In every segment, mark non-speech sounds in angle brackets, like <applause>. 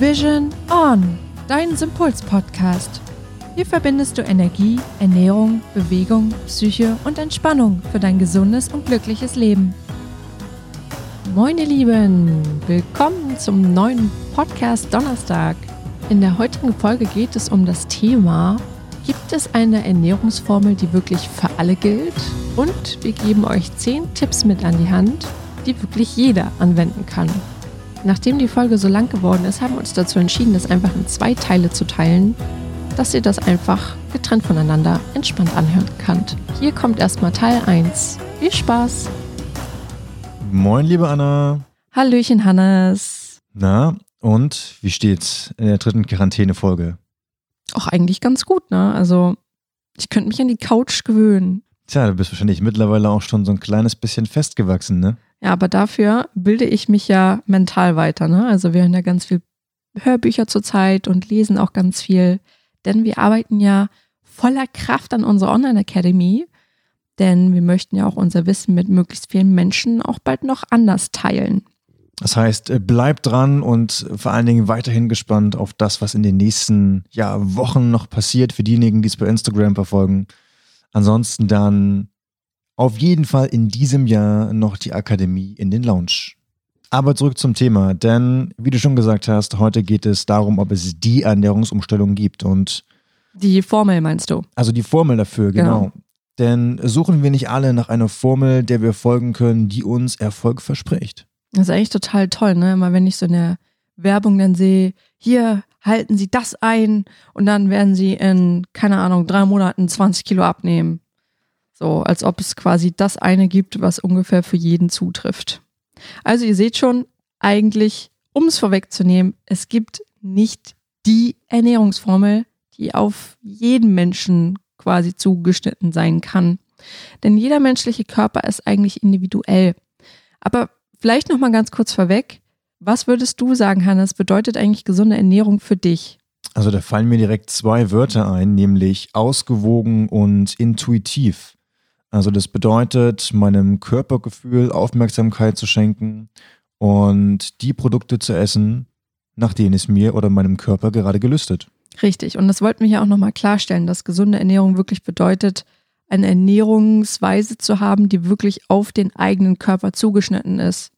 Vision On, dein Sympuls-Podcast. Hier verbindest du Energie, Ernährung, Bewegung, Psyche und Entspannung für dein gesundes und glückliches Leben. Moin ihr Lieben, willkommen zum neuen Podcast Donnerstag. In der heutigen Folge geht es um das Thema, gibt es eine Ernährungsformel, die wirklich für alle gilt? Und wir geben euch 10 Tipps mit an die Hand, die wirklich jeder anwenden kann. Nachdem die Folge so lang geworden ist, haben wir uns dazu entschieden, das einfach in zwei Teile zu teilen, dass ihr das einfach getrennt voneinander entspannt anhören könnt. Hier kommt erstmal Teil 1. Viel Spaß! Moin, liebe Anna. Hallöchen, Hannes. Na, und wie steht's in der dritten Quarantäne-Folge? Auch eigentlich ganz gut, ne? Also, ich könnte mich an die Couch gewöhnen. Tja, du bist wahrscheinlich mittlerweile auch schon so ein kleines bisschen festgewachsen, ne? Ja, aber dafür bilde ich mich ja mental weiter. Ne? Also wir hören ja ganz viel Hörbücher zurzeit und lesen auch ganz viel, denn wir arbeiten ja voller Kraft an unserer Online-Academy, denn wir möchten ja auch unser Wissen mit möglichst vielen Menschen auch bald noch anders teilen. Das heißt, äh, bleibt dran und vor allen Dingen weiterhin gespannt auf das, was in den nächsten ja, Wochen noch passiert für diejenigen, die es bei Instagram verfolgen. Ansonsten dann auf jeden Fall in diesem Jahr noch die Akademie in den Lounge. Aber zurück zum Thema, denn wie du schon gesagt hast, heute geht es darum, ob es die Ernährungsumstellung gibt und die Formel meinst du? Also die Formel dafür, genau. genau. Denn suchen wir nicht alle nach einer Formel, der wir folgen können, die uns Erfolg verspricht. Das ist eigentlich total toll, ne? Immer wenn ich so eine Werbung dann sehe, hier halten Sie das ein und dann werden Sie in, keine Ahnung, drei Monaten 20 Kilo abnehmen. So, als ob es quasi das eine gibt, was ungefähr für jeden zutrifft. Also ihr seht schon, eigentlich, um es vorwegzunehmen, es gibt nicht die Ernährungsformel, die auf jeden Menschen quasi zugeschnitten sein kann. Denn jeder menschliche Körper ist eigentlich individuell. Aber vielleicht noch mal ganz kurz vorweg, was würdest du sagen, Hannes, bedeutet eigentlich gesunde Ernährung für dich? Also da fallen mir direkt zwei Wörter ein, nämlich ausgewogen und intuitiv. Also das bedeutet, meinem Körpergefühl Aufmerksamkeit zu schenken und die Produkte zu essen, nach denen es mir oder meinem Körper gerade gelüstet. Richtig. Und das wollten wir ja auch nochmal klarstellen, dass gesunde Ernährung wirklich bedeutet, eine Ernährungsweise zu haben, die wirklich auf den eigenen Körper zugeschnitten ist.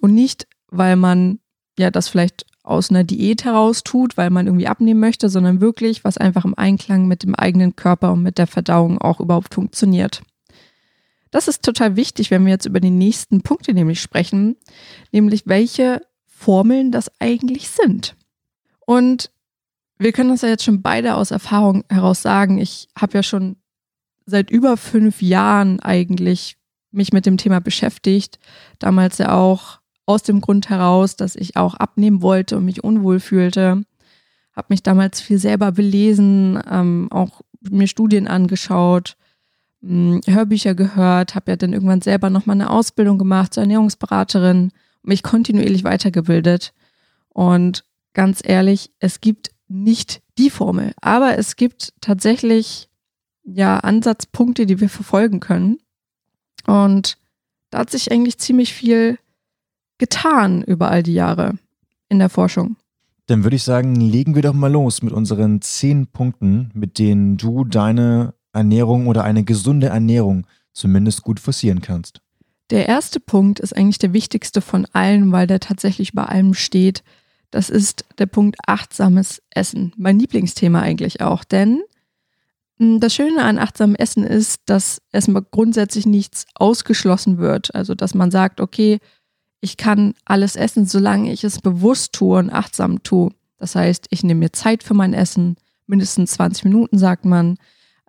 Und nicht, weil man ja das vielleicht aus einer Diät heraus tut, weil man irgendwie abnehmen möchte, sondern wirklich, was einfach im Einklang mit dem eigenen Körper und mit der Verdauung auch überhaupt funktioniert. Das ist total wichtig, wenn wir jetzt über die nächsten Punkte nämlich sprechen, nämlich welche Formeln das eigentlich sind. Und wir können das ja jetzt schon beide aus Erfahrung heraus sagen. Ich habe ja schon seit über fünf Jahren eigentlich mich mit dem Thema beschäftigt. Damals ja auch aus dem Grund heraus, dass ich auch abnehmen wollte und mich unwohl fühlte. Habe mich damals viel selber belesen, ähm, auch mir Studien angeschaut, mh, hm, Hörbücher gehört, habe ja dann irgendwann selber nochmal eine Ausbildung gemacht zur Ernährungsberaterin, mich kontinuierlich weitergebildet. Und ganz ehrlich, es gibt nicht die Formel, aber es gibt tatsächlich ja Ansatzpunkte, die wir verfolgen können. Und da hat sich eigentlich ziemlich viel getan über all die Jahre in der Forschung? Dann würde ich sagen, legen wir doch mal los mit unseren zehn Punkten, mit denen du deine Ernährung oder eine gesunde Ernährung zumindest gut forcieren kannst. Der erste Punkt ist eigentlich der wichtigste von allen, weil der tatsächlich bei allem steht. Das ist der Punkt achtsames Essen. Mein Lieblingsthema eigentlich auch, denn hm, das Schöne an achtsamem Essen ist, dass erstmal grundsätzlich nichts ausgeschlossen wird. Also, dass man sagt, okay, ich kann alles essen, solange ich es bewusst tue und achtsam tue. Das heißt, ich nehme mir Zeit für mein Essen, mindestens 20 Minuten, sagt man.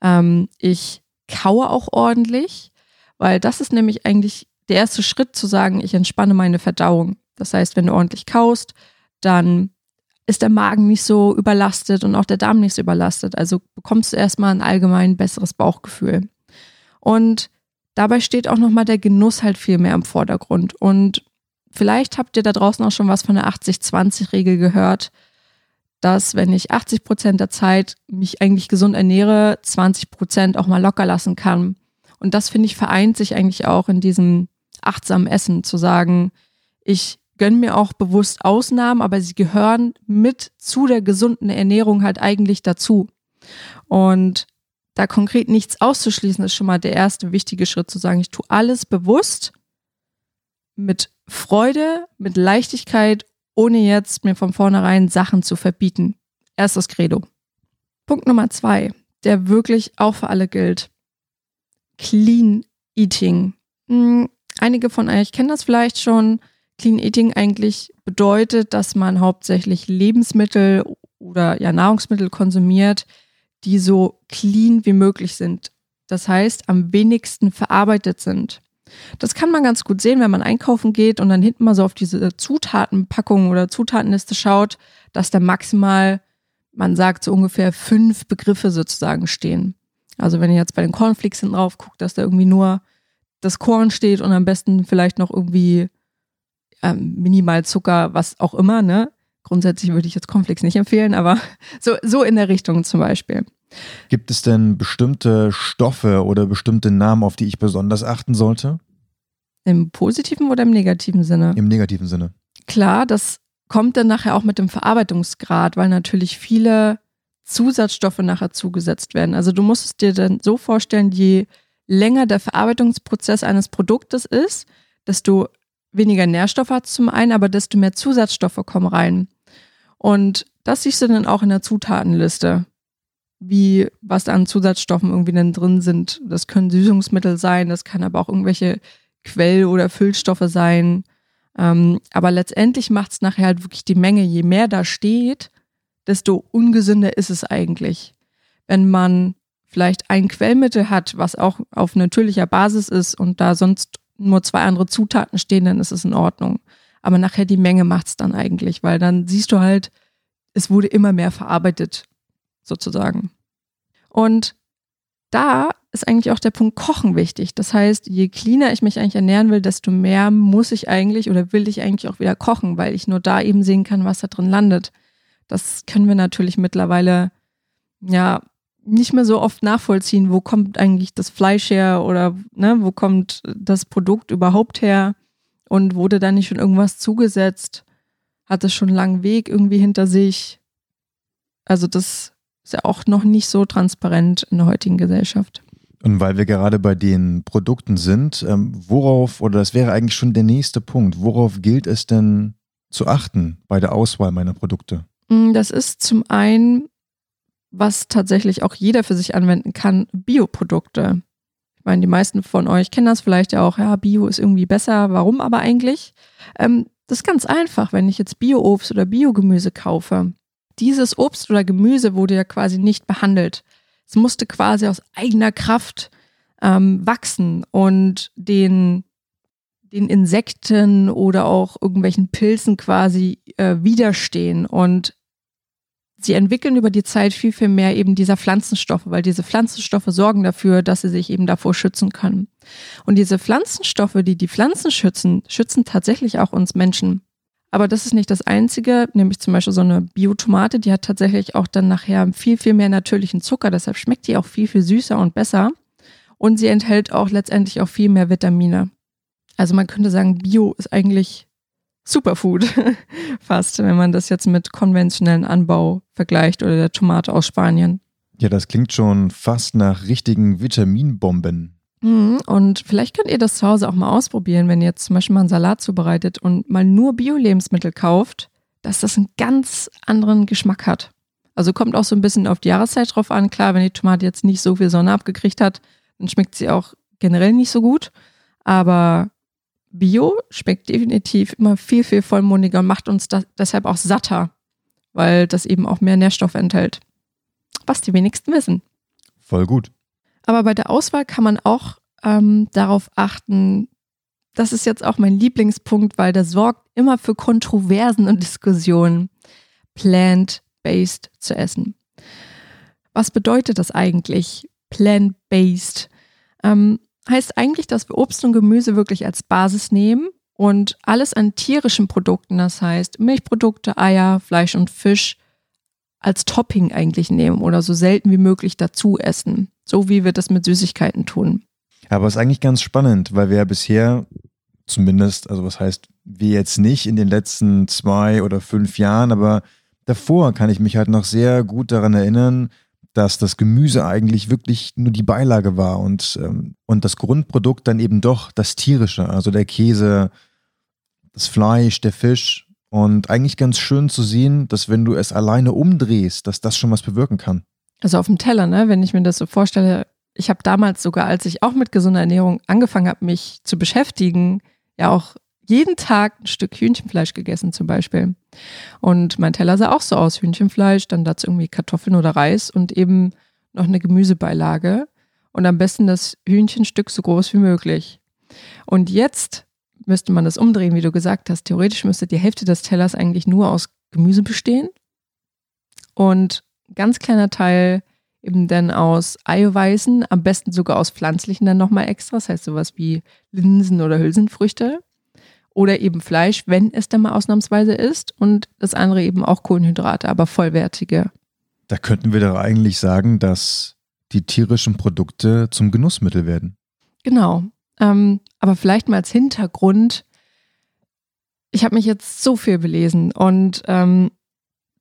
Ähm, ich kaue auch ordentlich, weil das ist nämlich eigentlich der erste Schritt zu sagen, ich entspanne meine Verdauung. Das heißt, wenn du ordentlich kaust, dann ist der Magen nicht so überlastet und auch der Darm nicht so überlastet. Also bekommst du erstmal ein allgemein besseres Bauchgefühl. Und dabei steht auch nochmal der Genuss halt viel mehr im Vordergrund. Und Vielleicht habt ihr da draußen auch schon was von der 80-20-Regel gehört, dass wenn ich 80 Prozent der Zeit mich eigentlich gesund ernähre, 20 Prozent auch mal locker lassen kann. Und das finde ich vereint sich eigentlich auch in diesem achtsamen Essen, zu sagen, ich gönne mir auch bewusst Ausnahmen, aber sie gehören mit zu der gesunden Ernährung halt eigentlich dazu. Und da konkret nichts auszuschließen, ist schon mal der erste wichtige Schritt zu sagen, ich tue alles bewusst, mit Freude, mit Leichtigkeit, ohne jetzt mir von vornherein Sachen zu verbieten. Erstes Credo. Punkt Nummer zwei, der wirklich auch für alle gilt. Clean Eating. Hm, einige von euch kennen das vielleicht schon. Clean Eating eigentlich bedeutet, dass man hauptsächlich Lebensmittel oder ja Nahrungsmittel konsumiert, die so clean wie möglich sind. Das heißt, am wenigsten verarbeitet sind. Das kann man ganz gut sehen, wenn man einkaufen geht und dann hinten mal so auf diese Zutatenpackung oder Zutatenliste schaut, dass da maximal, man sagt so ungefähr fünf Begriffe sozusagen stehen. Also wenn ihr jetzt bei den Cornflakes hinten drauf guckt, dass da irgendwie nur das Korn steht und am besten vielleicht noch irgendwie ähm, minimal Zucker, was auch immer, ne? Grundsätzlich würde ich jetzt Cornflakes nicht empfehlen, aber <laughs> so, so in der Richtung zum Beispiel. Gibt es denn bestimmte Stoffe oder bestimmte Namen, auf die ich besonders achten sollte? Im positiven oder im negativen Sinne? Im negativen Sinne. Klar, das kommt dann nachher auch mit dem Verarbeitungsgrad, weil natürlich viele Zusatzstoffe nachher zugesetzt werden. Also du musst es dir dann so vorstellen, je länger der Verarbeitungsprozess eines Produktes ist, desto weniger Nährstoffe hat es zum einen, aber desto mehr Zusatzstoffe kommen rein. Und das siehst du dann auch in der Zutatenliste wie was an Zusatzstoffen irgendwie dann drin sind. Das können Süßungsmittel sein, das kann aber auch irgendwelche Quell- oder Füllstoffe sein. Ähm, aber letztendlich macht es nachher halt wirklich die Menge. Je mehr da steht, desto ungesünder ist es eigentlich. Wenn man vielleicht ein Quellmittel hat, was auch auf natürlicher Basis ist und da sonst nur zwei andere Zutaten stehen, dann ist es in Ordnung. Aber nachher die Menge macht es dann eigentlich, weil dann siehst du halt, es wurde immer mehr verarbeitet sozusagen. Und da ist eigentlich auch der Punkt Kochen wichtig. Das heißt, je cleaner ich mich eigentlich ernähren will, desto mehr muss ich eigentlich oder will ich eigentlich auch wieder kochen, weil ich nur da eben sehen kann, was da drin landet. Das können wir natürlich mittlerweile ja nicht mehr so oft nachvollziehen, wo kommt eigentlich das Fleisch her oder ne, wo kommt das Produkt überhaupt her und wurde da nicht schon irgendwas zugesetzt? Hat es schon einen langen Weg irgendwie hinter sich? Also das ist ja auch noch nicht so transparent in der heutigen Gesellschaft. Und weil wir gerade bei den Produkten sind, ähm, worauf, oder das wäre eigentlich schon der nächste Punkt, worauf gilt es denn zu achten bei der Auswahl meiner Produkte? Mm, das ist zum einen, was tatsächlich auch jeder für sich anwenden kann, Bioprodukte. Ich meine, die meisten von euch kennen das vielleicht ja auch, ja, Bio ist irgendwie besser, warum aber eigentlich? Ähm, das ist ganz einfach, wenn ich jetzt Bio-Obst oder Biogemüse kaufe dieses Obst oder Gemüse wurde ja quasi nicht behandelt. Es musste quasi aus eigener Kraft ähm, wachsen und den, den Insekten oder auch irgendwelchen Pilzen quasi äh, widerstehen. Und sie entwickeln über die Zeit viel, viel mehr eben dieser Pflanzenstoffe, weil diese Pflanzenstoffe sorgen dafür, dass sie sich eben davor schützen können. Und diese Pflanzenstoffe, die die Pflanzen schützen, schützen tatsächlich auch uns Menschen. Aber das ist nicht das Einzige, nämlich zum Beispiel so eine Biotomate, die hat tatsächlich auch dann nachher viel, viel mehr natürlichen Zucker, deshalb schmeckt die auch viel, viel süßer und besser. Und sie enthält auch letztendlich auch viel mehr Vitamine. Also man könnte sagen, Bio ist eigentlich Superfood, <laughs> fast, wenn man das jetzt mit konventionellen Anbau vergleicht oder der Tomate aus Spanien. Ja, das klingt schon fast nach richtigen Vitaminbomben. Mhm, und vielleicht könnt ihr das zu Hause auch mal ausprobieren, wenn ihr jetzt zum Beispiel mal einen Salat zubereitet und mal nur Bio-Lebensmittel kauft, dass das einen ganz anderen Geschmack hat. Also kommt auch so ein bisschen auf die Jahreszeit drauf an. Klar, wenn die Tomate jetzt nicht so viel Sonne abgekriegt hat, dann schmeckt sie auch generell nicht so gut. Aber Bio schmeckt definitiv immer viel, viel vollmundiger und macht uns deshalb auch satter, weil das eben auch mehr Nährstoffe enthält. Was die wenigsten wissen. Voll gut. Aber bei der Auswahl kann man auch ähm, darauf achten, das ist jetzt auch mein Lieblingspunkt, weil der sorgt immer für Kontroversen und <laughs> Diskussionen, plant-based zu essen. Was bedeutet das eigentlich, plant-based? Ähm, heißt eigentlich, dass wir Obst und Gemüse wirklich als Basis nehmen und alles an tierischen Produkten, das heißt Milchprodukte, Eier, Fleisch und Fisch, als Topping eigentlich nehmen oder so selten wie möglich dazu essen. So wie wir das mit Süßigkeiten tun. Aber es ist eigentlich ganz spannend, weil wir ja bisher zumindest, also was heißt, wir jetzt nicht in den letzten zwei oder fünf Jahren, aber davor kann ich mich halt noch sehr gut daran erinnern, dass das Gemüse eigentlich wirklich nur die Beilage war und, ähm, und das Grundprodukt dann eben doch das tierische, also der Käse, das Fleisch, der Fisch. Und eigentlich ganz schön zu sehen, dass wenn du es alleine umdrehst, dass das schon was bewirken kann. Also auf dem Teller, ne? Wenn ich mir das so vorstelle, ich habe damals sogar, als ich auch mit gesunder Ernährung angefangen habe, mich zu beschäftigen, ja auch jeden Tag ein Stück Hühnchenfleisch gegessen zum Beispiel. Und mein Teller sah auch so aus, Hühnchenfleisch, dann dazu irgendwie Kartoffeln oder Reis und eben noch eine Gemüsebeilage. Und am besten das Hühnchenstück so groß wie möglich. Und jetzt müsste man das umdrehen, wie du gesagt hast. Theoretisch müsste die Hälfte des Tellers eigentlich nur aus Gemüse bestehen. Und ein ganz kleiner Teil eben dann aus Eiweißen, am besten sogar aus pflanzlichen dann nochmal extra, das heißt sowas wie Linsen oder Hülsenfrüchte oder eben Fleisch, wenn es dann mal ausnahmsweise ist und das andere eben auch Kohlenhydrate, aber vollwertige. Da könnten wir doch eigentlich sagen, dass die tierischen Produkte zum Genussmittel werden. Genau. Ähm, aber vielleicht mal als Hintergrund. Ich habe mich jetzt so viel belesen und ähm,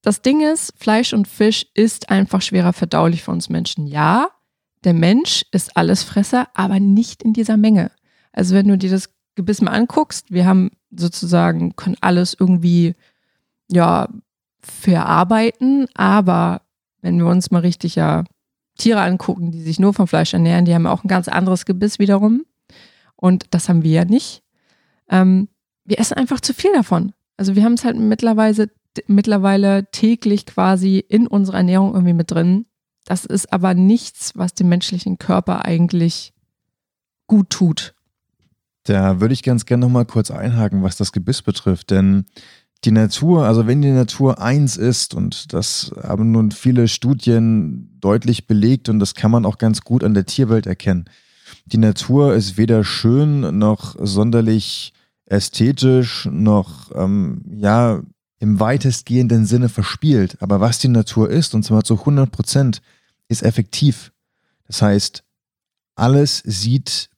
das Ding ist, Fleisch und Fisch ist einfach schwerer verdaulich für uns Menschen. Ja, der Mensch ist Allesfresser, aber nicht in dieser Menge. Also wenn du dir das Gebiss mal anguckst, wir haben sozusagen, können alles irgendwie, ja, verarbeiten, aber wenn wir uns mal richtig ja Tiere angucken, die sich nur vom Fleisch ernähren, die haben auch ein ganz anderes Gebiss wiederum. Und das haben wir ja nicht. Ähm, wir essen einfach zu viel davon. Also wir haben es halt mittlerweile, mittlerweile täglich quasi in unserer Ernährung irgendwie mit drin. Das ist aber nichts, was dem menschlichen Körper eigentlich gut tut. Da würde ich ganz gerne nochmal kurz einhaken, was das Gebiss betrifft, denn die Natur, also wenn die Natur eins ist, und das haben nun viele Studien deutlich belegt und das kann man auch ganz gut an der Tierwelt erkennen. Die Natur ist weder schön noch sonderlich ästhetisch noch ähm, ja im weitestgehenden Sinne verspielt. Aber was die Natur ist, und zwar zu 100 Prozent, ist effektiv. Das heißt, alles sieht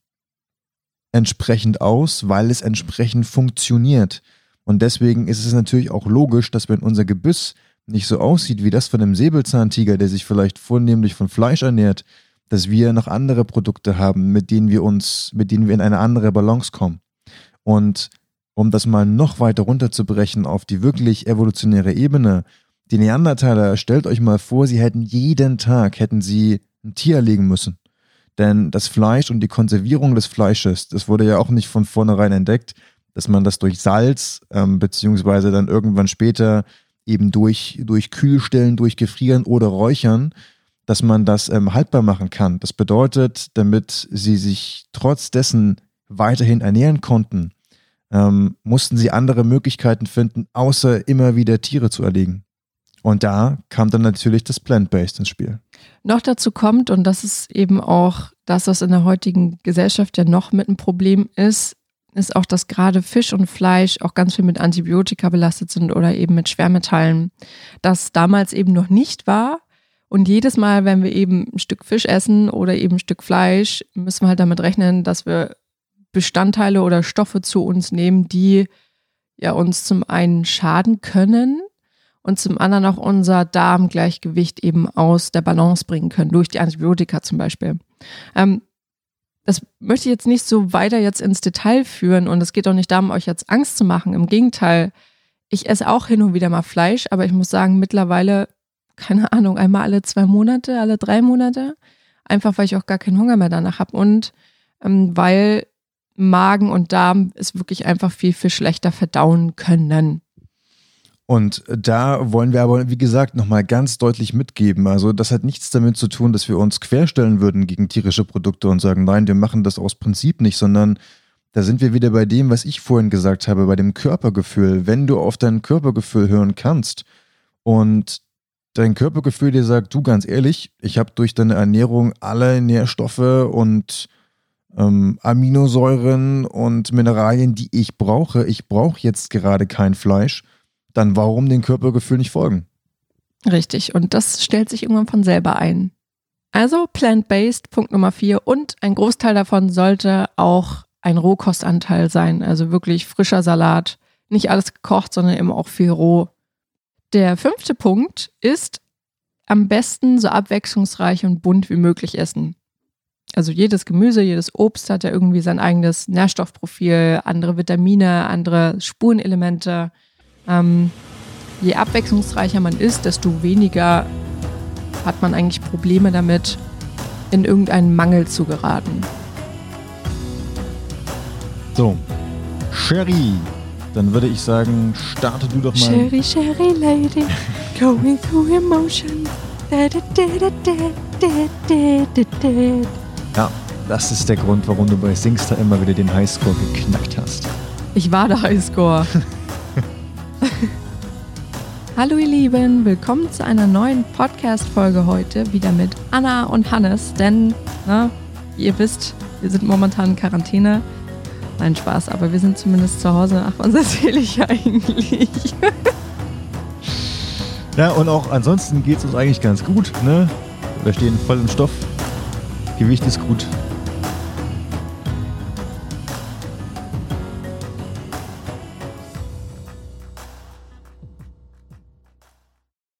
entsprechend aus, weil es entsprechend funktioniert. Und deswegen ist es natürlich auch logisch, dass wenn unser Gebiss nicht so aussieht wie das von einem Säbelzahntiger, der sich vielleicht vornehmlich von Fleisch ernährt, dass wir noch andere Produkte haben, mit denen wir uns, mit denen wir in eine andere Balance kommen. Und um das mal noch weiter runterzubrechen auf die wirklich evolutionäre Ebene, die Neandertaler, stellt euch mal vor, sie hätten jeden Tag, hätten sie ein Tier erlegen müssen. Denn das Fleisch und die Konservierung des Fleisches, das wurde ja auch nicht von vornherein entdeckt, dass man das durch Salz, ähm, beziehungsweise dann irgendwann später eben durch, durch Kühlstellen, durch Gefrieren oder Räuchern, dass man das ähm, haltbar machen kann. Das bedeutet, damit sie sich trotz dessen weiterhin ernähren konnten, ähm, mussten sie andere Möglichkeiten finden, außer immer wieder Tiere zu erlegen. Und da kam dann natürlich das Plant-Based ins Spiel. Noch dazu kommt, und das ist eben auch das, was in der heutigen Gesellschaft ja noch mit ein Problem ist, ist auch, dass gerade Fisch und Fleisch auch ganz viel mit Antibiotika belastet sind oder eben mit Schwermetallen. Das damals eben noch nicht war. Und jedes Mal, wenn wir eben ein Stück Fisch essen oder eben ein Stück Fleisch, müssen wir halt damit rechnen, dass wir Bestandteile oder Stoffe zu uns nehmen, die ja uns zum einen schaden können und zum anderen auch unser Darmgleichgewicht eben aus der Balance bringen können, durch die Antibiotika zum Beispiel. Ähm, das möchte ich jetzt nicht so weiter jetzt ins Detail führen und es geht auch nicht darum, euch jetzt Angst zu machen. Im Gegenteil, ich esse auch hin und wieder mal Fleisch, aber ich muss sagen, mittlerweile, keine Ahnung, einmal alle zwei Monate, alle drei Monate, einfach weil ich auch gar keinen Hunger mehr danach habe und ähm, weil Magen und Darm es wirklich einfach viel, viel schlechter verdauen können. Und da wollen wir aber, wie gesagt, nochmal ganz deutlich mitgeben. Also das hat nichts damit zu tun, dass wir uns querstellen würden gegen tierische Produkte und sagen, nein, wir machen das aus Prinzip nicht, sondern da sind wir wieder bei dem, was ich vorhin gesagt habe, bei dem Körpergefühl. Wenn du auf dein Körpergefühl hören kannst und dein Körpergefühl dir sagt, du ganz ehrlich, ich habe durch deine Ernährung alle Nährstoffe und ähm, Aminosäuren und Mineralien, die ich brauche. Ich brauche jetzt gerade kein Fleisch dann warum den Körpergefühl nicht folgen? Richtig, und das stellt sich irgendwann von selber ein. Also plant-based, Punkt Nummer vier. Und ein Großteil davon sollte auch ein Rohkostanteil sein, also wirklich frischer Salat. Nicht alles gekocht, sondern eben auch viel roh. Der fünfte Punkt ist am besten so abwechslungsreich und bunt wie möglich essen. Also jedes Gemüse, jedes Obst hat ja irgendwie sein eigenes Nährstoffprofil, andere Vitamine, andere Spurenelemente. Ähm, je abwechslungsreicher man ist, desto weniger hat man eigentlich Probleme damit, in irgendeinen Mangel zu geraten. So, Sherry, dann würde ich sagen, starte du doch mal. Sherry, Sherry Lady, going through emotion. Ja, das ist der Grund, warum du bei Singstar immer wieder den Highscore geknackt hast. Ich war der Highscore. Hallo ihr Lieben, willkommen zu einer neuen Podcast-Folge heute, wieder mit Anna und Hannes, denn, na, wie ihr wisst, wir sind momentan in Quarantäne. Nein, Spaß, aber wir sind zumindest zu Hause. Ach, was erzähle ich eigentlich? ja, und auch ansonsten geht es uns eigentlich ganz gut, ne? Wir stehen voll im Stoff. Gewicht ist gut.